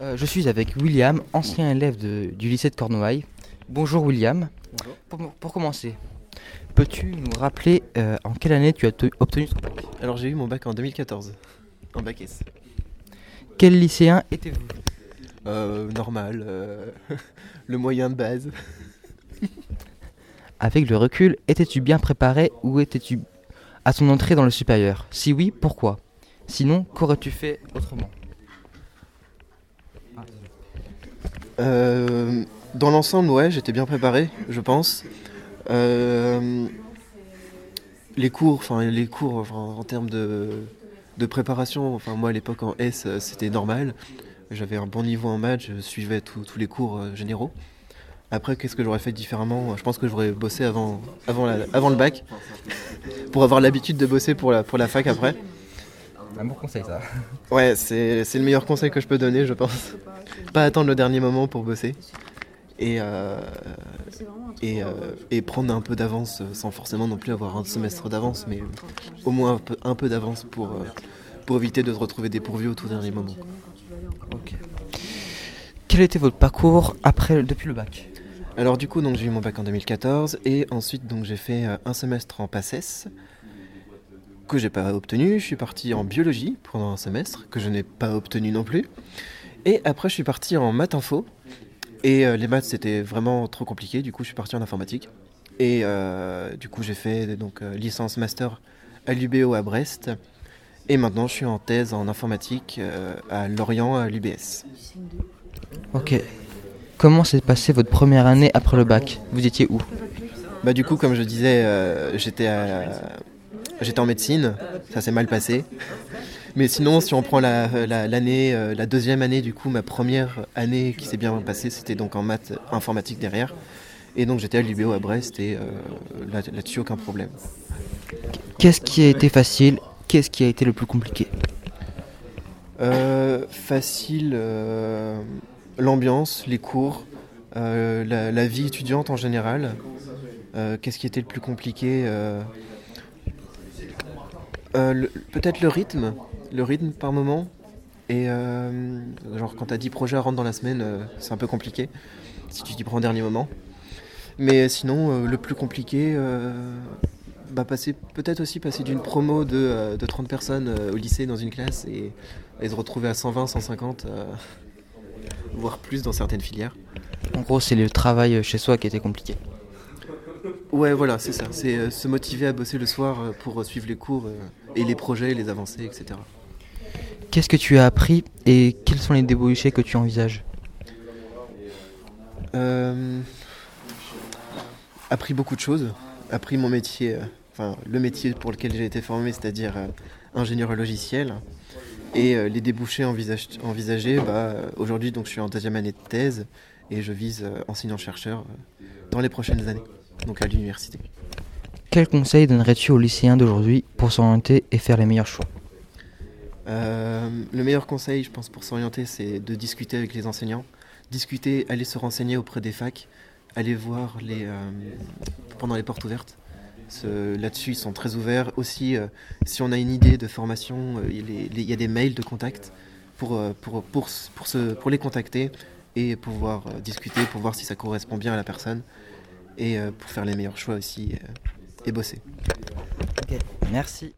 Euh, je suis avec William, ancien élève de- du lycée de Cornouailles. Bonjour William. Bonjour. Pour, pour commencer, peux-tu nous rappeler euh, en quelle année tu as te- obtenu ton bac? Alors j'ai eu mon bac en 2014, en bac S. Quel lycéen étais-vous Euh, normal, euh, le moyen de base. Avec le recul, étais-tu bien préparé ou étais-tu à ton entrée dans le supérieur? Si oui, pourquoi? Sinon, qu'aurais-tu fait autrement? Euh, dans l'ensemble, ouais, j'étais bien préparé, je pense. Euh, les cours, enfin les cours, en termes de, de préparation, enfin moi à l'époque en S, euh, c'était normal. J'avais un bon niveau en maths, je suivais tous les cours généraux. Après, qu'est-ce que j'aurais fait différemment? Je pense que j'aurais bossé avant, avant, le bac, pour avoir l'habitude de bosser pour la fac après. Un bon conseil ça. Ouais, c'est c'est le meilleur conseil que je peux donner, je pense. Pas attendre le dernier moment pour bosser. Et, euh, et, euh, et prendre un peu d'avance euh, sans forcément non plus avoir un semestre d'avance, mais au moins un peu, un peu d'avance pour, pour éviter de se retrouver dépourvu au tout dernier moment. Ok. Quel était votre parcours après, depuis le bac? Alors du coup, donc j'ai eu mon bac en 2014 et ensuite donc j'ai fait un semestre en PACES que j'ai pas obtenu. Je suis parti en biologie pendant un semestre que je n'ai pas obtenu non plus. Et après, je suis parti en maths info. Et euh, les maths c'était vraiment trop compliqué. Du coup, je suis parti en informatique. Et euh, du coup, j'ai fait donc euh, licence master à l'UBO à Brest. Et maintenant, je suis en thèse en informatique à Lorient à l'UBS. Ok. Comment s'est passée votre première année après le bac? Vous étiez où? Bah du coup, comme je disais, j'étais à- j'étais en médecine, ça s'est mal passé. Mais sinon, si on prend la, la- l'année, euh, la deuxième année, du coup, ma première année qui s'est bien passée, c'était donc en maths informatique derrière. Et donc j'étais à l'UBO à Brest et euh, là- là-dessus, aucun problème. Qu'est-ce qui a été facile? Qu'est-ce qui a été le plus compliqué? Euh, facile, euh, l'ambiance, les cours, la, la vie étudiante en général. Qu'est-ce qui était le plus compliqué euh, Peut-être le rythme, le rythme par moment. Et euh, genre quand t'as 10 projets à rendre dans la semaine, euh, c'est un peu compliqué si tu t'y prends au dernier moment. Mais sinon, le plus compliqué, bah, passer peut-être aussi passer d'une promo de, de 30 personnes au lycée dans une classe et, et se retrouver à 120, 150, euh, voire plus dans certaines filières. En gros, c'est le travail chez soi qui était compliqué. Ouais, voilà, c'est ça. C'est euh, se motiver à bosser le soir euh, pour euh, suivre les cours et les projets, les avancées, etc. Qu'est-ce que tu as appris et quels sont les débouchés que tu envisages? Euh, appris beaucoup de choses. Appris mon métier, euh, enfin le métier pour lequel j'ai été formé, c'est-à-dire euh, ingénieur logiciel. Et euh, les débouchés envisage- envisagés, bah, aujourd'hui donc je suis en deuxième année de thèse et je vise enseignant-chercheur dans les prochaines années, donc à l'université. Quel conseil donnerais-tu aux lycéens d'aujourd'hui pour s'orienter et faire les meilleurs choix? Euh, le meilleur conseil, je pense, pour s'orienter, c'est de discuter avec les enseignants. Discuter, aller se renseigner auprès des facs, aller voir les, euh, pendant les portes ouvertes. Là-dessus, ils sont très ouverts. Aussi, euh, si on a une idée de formation, il y a des mails de contact pour, pour, pour, pour, se- pour les contacter et pouvoir discuter, pour voir si ça correspond bien à la personne et pour faire les meilleurs choix aussi et bosser. Merci.